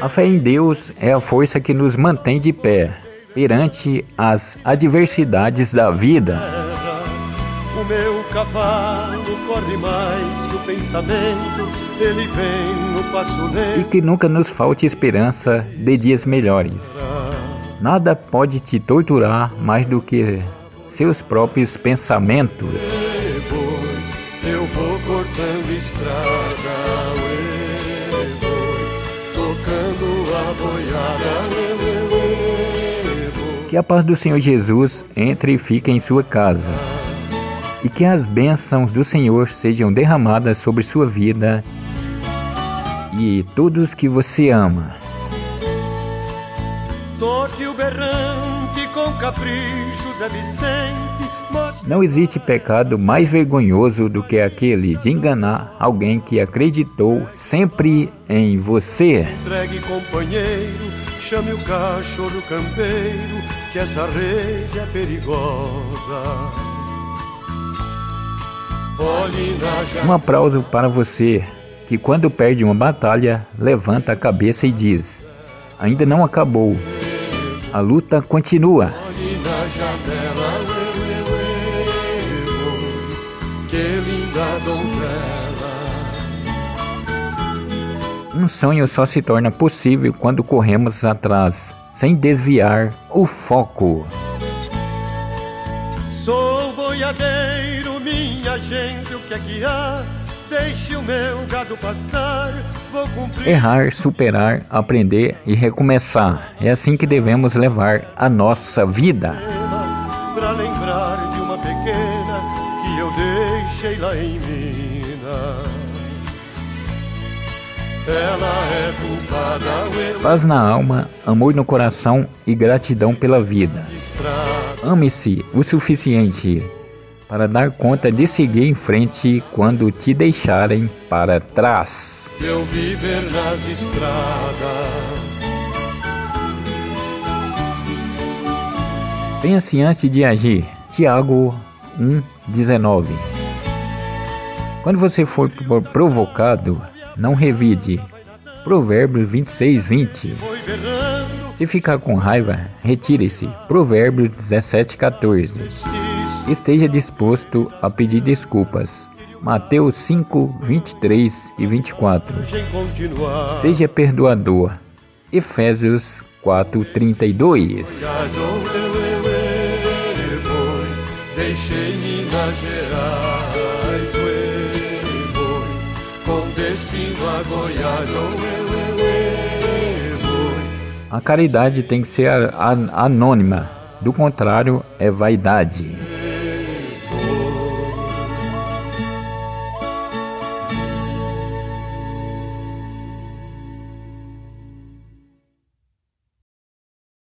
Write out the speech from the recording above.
A fé em Deus é a força que nos mantém de pé perante as adversidades da vida. O meu cavalo corre mais que o pensamento, ele vem no passo E que nunca nos falte esperança de dias melhores. Nada pode te torturar mais do que seus próprios pensamentos. Eu vou cortando estrada, Que a paz do Senhor Jesus entre e fique em sua casa. E que as bênçãos do Senhor sejam derramadas sobre sua vida e todos que você ama. Toque o berrante com capricho, Zé Vicente. Não existe pecado mais vergonhoso do que aquele de enganar alguém que acreditou sempre em você. Entregue companheiro, chame o cachorro campeiro, que essa rede é perigosa. Um aplauso para você, que quando perde uma batalha, levanta a cabeça e diz: Ainda não acabou. A luta continua. Um sonho só se torna possível quando corremos atrás, sem desviar o foco. Sou boiadeiro, minha gente, o que é que há? Deixe o meu gado passar, vou cumprir. Errar, superar, aprender e recomeçar. É assim que devemos levar a nossa vida. Pra lembrar de uma pequena que eu deixei lá em Minas. Ela é culpada, Paz na alma, amor no coração e gratidão pela vida. Ame-se o suficiente para dar conta de seguir em frente quando te deixarem para trás. Meu viver nas estradas. Pense antes de agir. Tiago 1:19. Quando você for provocado, não revide. Provérbios 26, 20. Se ficar com raiva, retire-se. Provérbios 17, 14. Esteja disposto a pedir desculpas. Mateus 5, 23 e 24. Seja perdoador. Efésios 4, 32. Deixei Minas Gerais, a Goiás, a caridade tem que ser anônima, do contrário, é vaidade.